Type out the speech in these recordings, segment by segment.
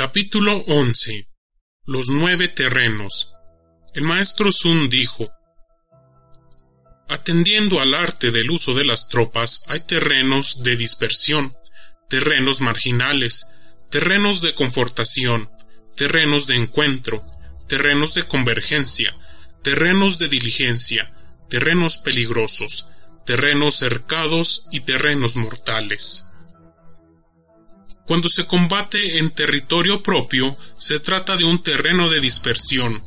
Capítulo 11 Los nueve terrenos. El maestro Sun dijo, Atendiendo al arte del uso de las tropas, hay terrenos de dispersión, terrenos marginales, terrenos de confortación, terrenos de encuentro, terrenos de convergencia, terrenos de diligencia, terrenos peligrosos, terrenos cercados y terrenos mortales. Cuando se combate en territorio propio, se trata de un terreno de dispersión.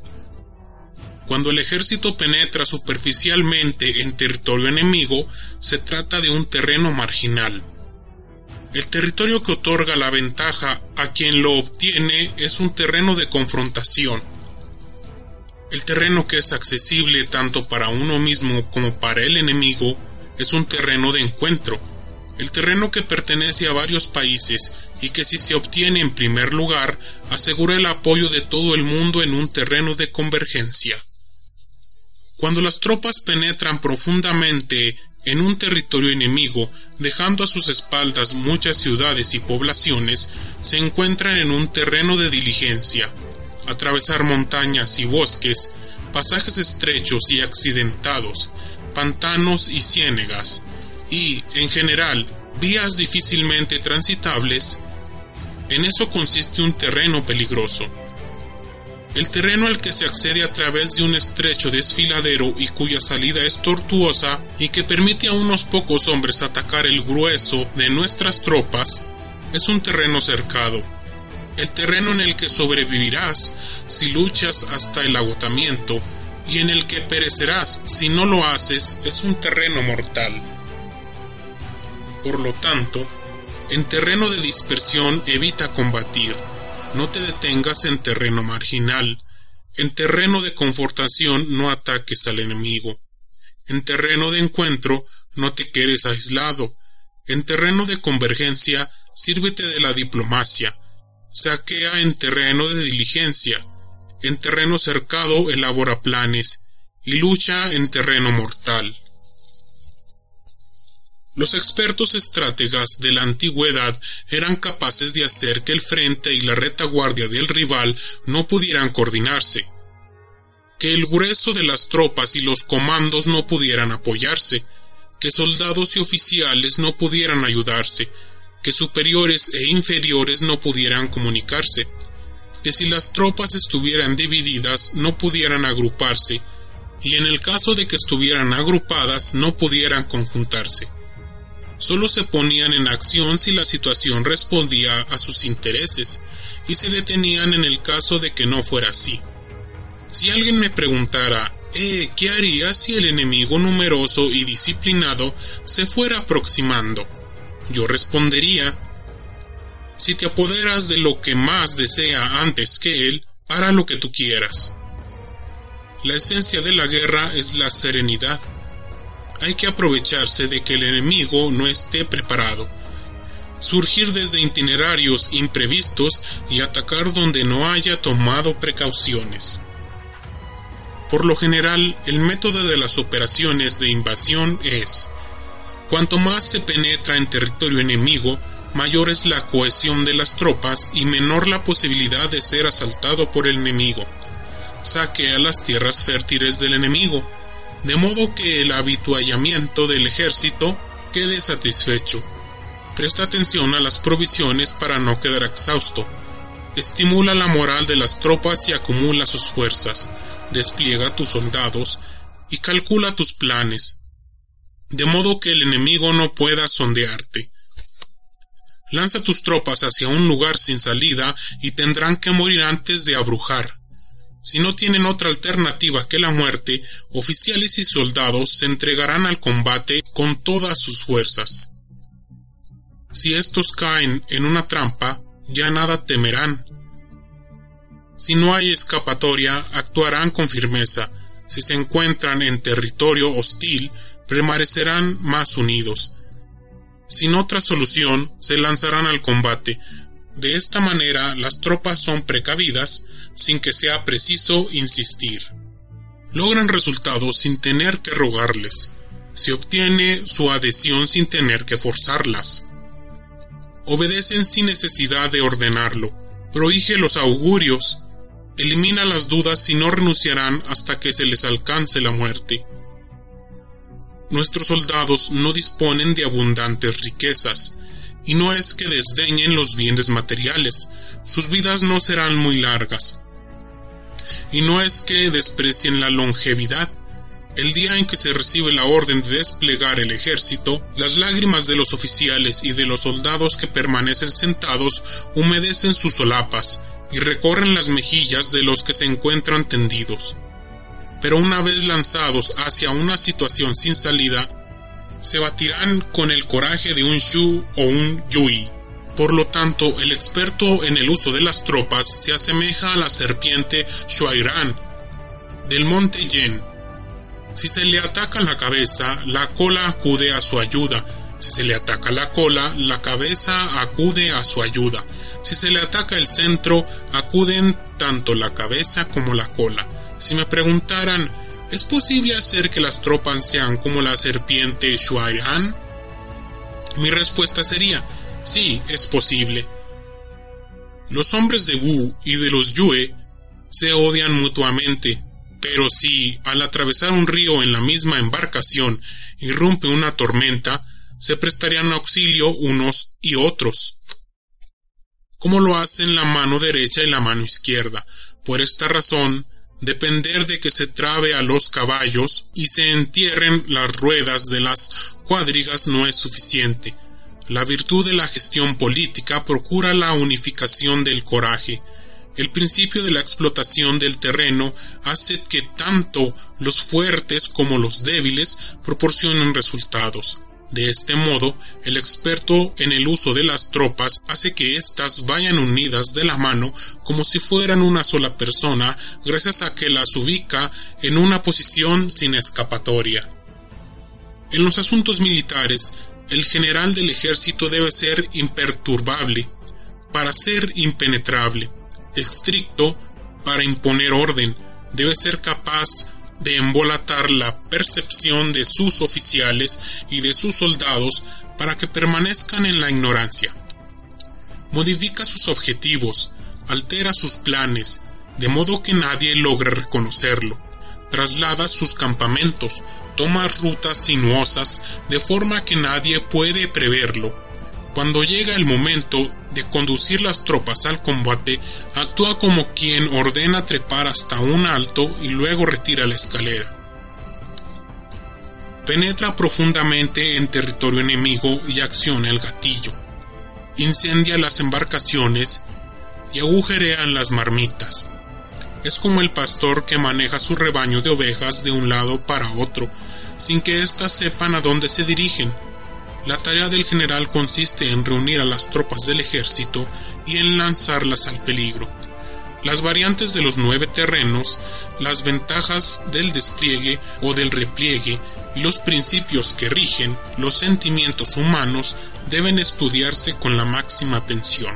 Cuando el ejército penetra superficialmente en territorio enemigo, se trata de un terreno marginal. El territorio que otorga la ventaja a quien lo obtiene es un terreno de confrontación. El terreno que es accesible tanto para uno mismo como para el enemigo es un terreno de encuentro. El terreno que pertenece a varios países y que si se obtiene en primer lugar asegura el apoyo de todo el mundo en un terreno de convergencia. Cuando las tropas penetran profundamente en un territorio enemigo, dejando a sus espaldas muchas ciudades y poblaciones, se encuentran en un terreno de diligencia. Atravesar montañas y bosques, pasajes estrechos y accidentados, pantanos y ciénegas, y, en general, vías difícilmente transitables, en eso consiste un terreno peligroso. El terreno al que se accede a través de un estrecho desfiladero y cuya salida es tortuosa y que permite a unos pocos hombres atacar el grueso de nuestras tropas es un terreno cercado. El terreno en el que sobrevivirás si luchas hasta el agotamiento y en el que perecerás si no lo haces es un terreno mortal. Por lo tanto, en terreno de dispersión evita combatir. No te detengas en terreno marginal. En terreno de confortación no ataques al enemigo. En terreno de encuentro no te quedes aislado. En terreno de convergencia sírvete de la diplomacia. Saquea en terreno de diligencia. En terreno cercado elabora planes y lucha en terreno mortal. Los expertos estrategas de la antigüedad eran capaces de hacer que el frente y la retaguardia del rival no pudieran coordinarse, que el grueso de las tropas y los comandos no pudieran apoyarse, que soldados y oficiales no pudieran ayudarse, que superiores e inferiores no pudieran comunicarse, que si las tropas estuvieran divididas no pudieran agruparse, y en el caso de que estuvieran agrupadas no pudieran conjuntarse solo se ponían en acción si la situación respondía a sus intereses y se detenían en el caso de que no fuera así. Si alguien me preguntara, eh, ¿qué haría si el enemigo numeroso y disciplinado se fuera aproximando? Yo respondería, si te apoderas de lo que más desea antes que él, hará lo que tú quieras. La esencia de la guerra es la serenidad hay que aprovecharse de que el enemigo no esté preparado, surgir desde itinerarios imprevistos y atacar donde no haya tomado precauciones. Por lo general, el método de las operaciones de invasión es, cuanto más se penetra en territorio enemigo, mayor es la cohesión de las tropas y menor la posibilidad de ser asaltado por el enemigo. Saquea las tierras fértiles del enemigo, de modo que el habituallamiento del ejército quede satisfecho. Presta atención a las provisiones para no quedar exhausto. Estimula la moral de las tropas y acumula sus fuerzas. Despliega tus soldados y calcula tus planes, de modo que el enemigo no pueda sondearte. Lanza tus tropas hacia un lugar sin salida y tendrán que morir antes de abrujar. Si no tienen otra alternativa que la muerte, oficiales y soldados se entregarán al combate con todas sus fuerzas. Si estos caen en una trampa, ya nada temerán. Si no hay escapatoria, actuarán con firmeza. Si se encuentran en territorio hostil, permanecerán más unidos. Sin otra solución, se lanzarán al combate. De esta manera, las tropas son precavidas, sin que sea preciso insistir. Logran resultados sin tener que rogarles. Se obtiene su adhesión sin tener que forzarlas. Obedecen sin necesidad de ordenarlo. prohíge los augurios, elimina las dudas y no renunciarán hasta que se les alcance la muerte. Nuestros soldados no disponen de abundantes riquezas, y no es que desdeñen los bienes materiales, sus vidas no serán muy largas. Y no es que desprecien la longevidad, el día en que se recibe la orden de desplegar el ejército, las lágrimas de los oficiales y de los soldados que permanecen sentados humedecen sus solapas y recorren las mejillas de los que se encuentran tendidos. Pero una vez lanzados hacia una situación sin salida, se batirán con el coraje de un Shu o un Yui. Por lo tanto, el experto en el uso de las tropas se asemeja a la serpiente Shuairan del monte Yen. Si se le ataca la cabeza, la cola acude a su ayuda. Si se le ataca la cola, la cabeza acude a su ayuda. Si se le ataca el centro, acuden tanto la cabeza como la cola. Si me preguntaran, ¿es posible hacer que las tropas sean como la serpiente Shuairan? Mi respuesta sería, sí, es posible. Los hombres de Wu y de los Yue se odian mutuamente, pero si, al atravesar un río en la misma embarcación, irrumpe una tormenta, se prestarían auxilio unos y otros como lo hacen la mano derecha y la mano izquierda. Por esta razón, depender de que se trabe a los caballos y se entierren las ruedas de las cuadrigas no es suficiente. La virtud de la gestión política procura la unificación del coraje. El principio de la explotación del terreno hace que tanto los fuertes como los débiles proporcionen resultados. De este modo, el experto en el uso de las tropas hace que éstas vayan unidas de la mano como si fueran una sola persona, gracias a que las ubica en una posición sin escapatoria. En los asuntos militares, el general del ejército debe ser imperturbable, para ser impenetrable, estricto, para imponer orden, debe ser capaz de embolatar la percepción de sus oficiales y de sus soldados para que permanezcan en la ignorancia. Modifica sus objetivos, altera sus planes, de modo que nadie logre reconocerlo. Traslada sus campamentos, toma rutas sinuosas, de forma que nadie puede preverlo cuando llega el momento de conducir las tropas al combate, actúa como quien ordena trepar hasta un alto y luego retira la escalera. Penetra profundamente en territorio enemigo y acciona el gatillo. Incendia las embarcaciones y agujerea las marmitas. Es como el pastor que maneja su rebaño de ovejas de un lado para otro, sin que éstas sepan a dónde se dirigen la tarea del general consiste en reunir a las tropas del ejército y en lanzarlas al peligro. Las variantes de los nueve terrenos, las ventajas del despliegue o del repliegue y los principios que rigen los sentimientos humanos deben estudiarse con la máxima atención.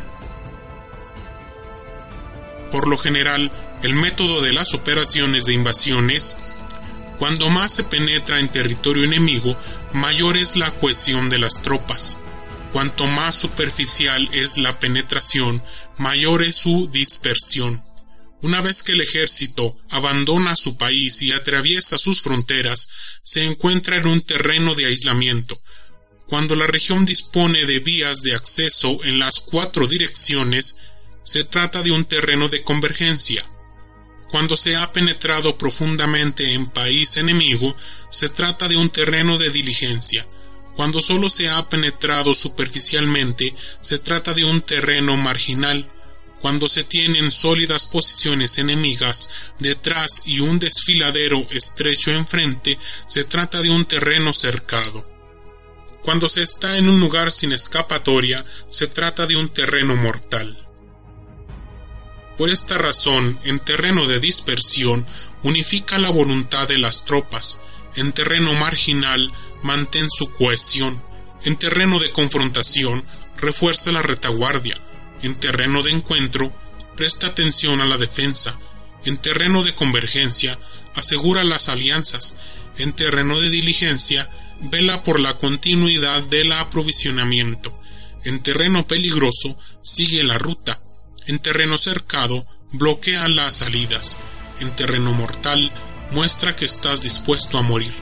Por lo general, el método de las operaciones de invasión es cuando más se penetra en territorio enemigo, mayor es la cohesión de las tropas. Cuanto más superficial es la penetración, mayor es su dispersión. Una vez que el ejército abandona su país y atraviesa sus fronteras, se encuentra en un terreno de aislamiento. Cuando la región dispone de vías de acceso en las cuatro direcciones, se trata de un terreno de convergencia. Cuando se ha penetrado profundamente en país enemigo, se trata de un terreno de diligencia. Cuando solo se ha penetrado superficialmente, se trata de un terreno marginal. Cuando se tienen sólidas posiciones enemigas detrás y un desfiladero estrecho enfrente, se trata de un terreno cercado. Cuando se está en un lugar sin escapatoria, se trata de un terreno mortal. Por esta razón, en terreno de dispersión, unifica la voluntad de las tropas, en terreno marginal, mantén su cohesión, en terreno de confrontación, refuerza la retaguardia, en terreno de encuentro, presta atención a la defensa, en terreno de convergencia, asegura las alianzas, en terreno de diligencia, vela por la continuidad del aprovisionamiento, en terreno peligroso, sigue la ruta, En terreno cercado, bloquea las salidas. En terreno mortal, muestra que estás dispuesto a morir.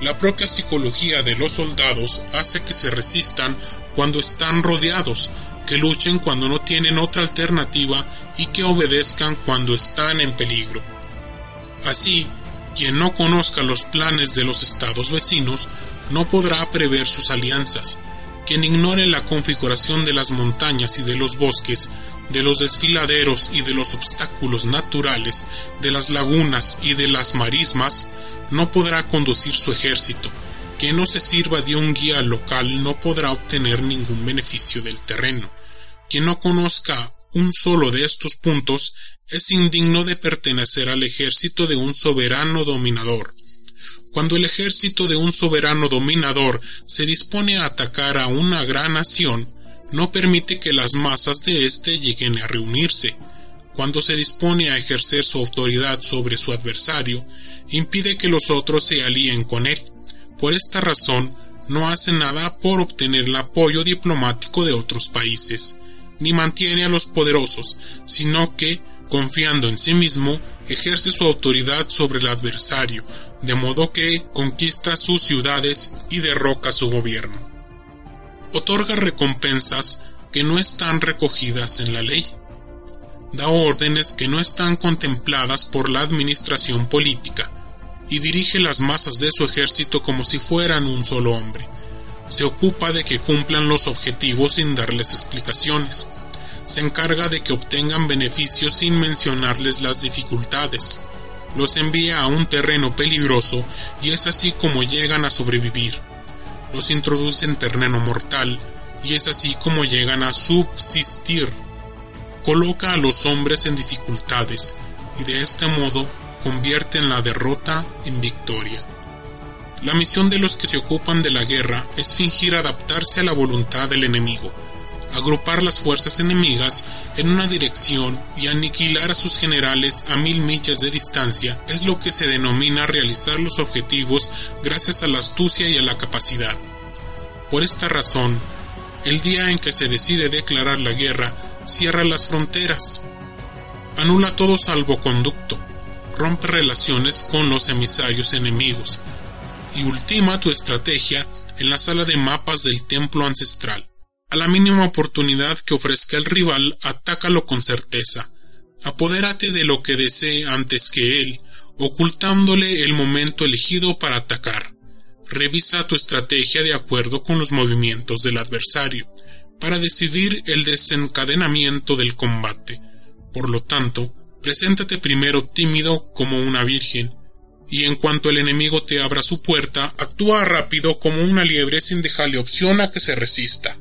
La propia psicología de los soldados hace que se resistan cuando están rodeados, que luchen cuando no tienen otra alternativa y que obedezcan cuando están en peligro. Así, quien no conozca los planes de los estados vecinos no podrá prever sus alianzas. Quien ignore la configuración de las montañas y de los bosques, de los desfiladeros y de los obstáculos naturales, de las lagunas y de las marismas, no podrá conducir su ejército. Quien no se sirva de un guía local no podrá obtener ningún beneficio del terreno. Quien no conozca un solo de estos puntos es indigno de pertenecer al ejército de un soberano dominador. Cuando el ejército de un soberano dominador se dispone a atacar a una gran nación, no permite que las masas de éste lleguen a reunirse. Cuando se dispone a ejercer su autoridad sobre su adversario, impide que los otros se alíen con él. Por esta razón, no hace nada por obtener el apoyo diplomático de otros países, ni mantiene a los poderosos, sino que, confiando en sí mismo, ejerce su autoridad sobre el adversario, de modo que conquista sus ciudades y derroca su gobierno. Otorga recompensas que no están recogidas en la ley. Da órdenes que no están contempladas por la administración política y dirige las masas de su ejército como si fueran un solo hombre. Se ocupa de que cumplan los objetivos sin darles explicaciones se encarga de que obtengan beneficios sin mencionarles las dificultades. Los envía a un terreno peligroso y es así como llegan a sobrevivir. Los introduce en terreno mortal y es así como llegan a subsistir. Coloca a los hombres en dificultades y de este modo convierte en la derrota en victoria. La misión de los que se ocupan de la guerra es fingir adaptarse a la voluntad del enemigo, agrupar las fuerzas enemigas en una dirección y aniquilar a sus generales a mil millas de distancia es lo que se denomina realizar los objetivos gracias a la astucia y a la capacidad. Por esta razón, el día en que se decide declarar la guerra, cierra las fronteras, anula todo salvoconducto, rompe relaciones con los emisarios enemigos y ultima tu estrategia en la sala de mapas del templo ancestral. A la mínima oportunidad que ofrezca el rival, atácalo con certeza. Apodérate de lo que desee antes que él, ocultándole el momento elegido para atacar. Revisa tu estrategia de acuerdo con los movimientos del adversario, para decidir el desencadenamiento del combate. Por lo tanto, preséntate primero tímido como una virgen, y en cuanto el enemigo te abra su puerta, actúa rápido como una liebre sin dejarle opción a que se resista.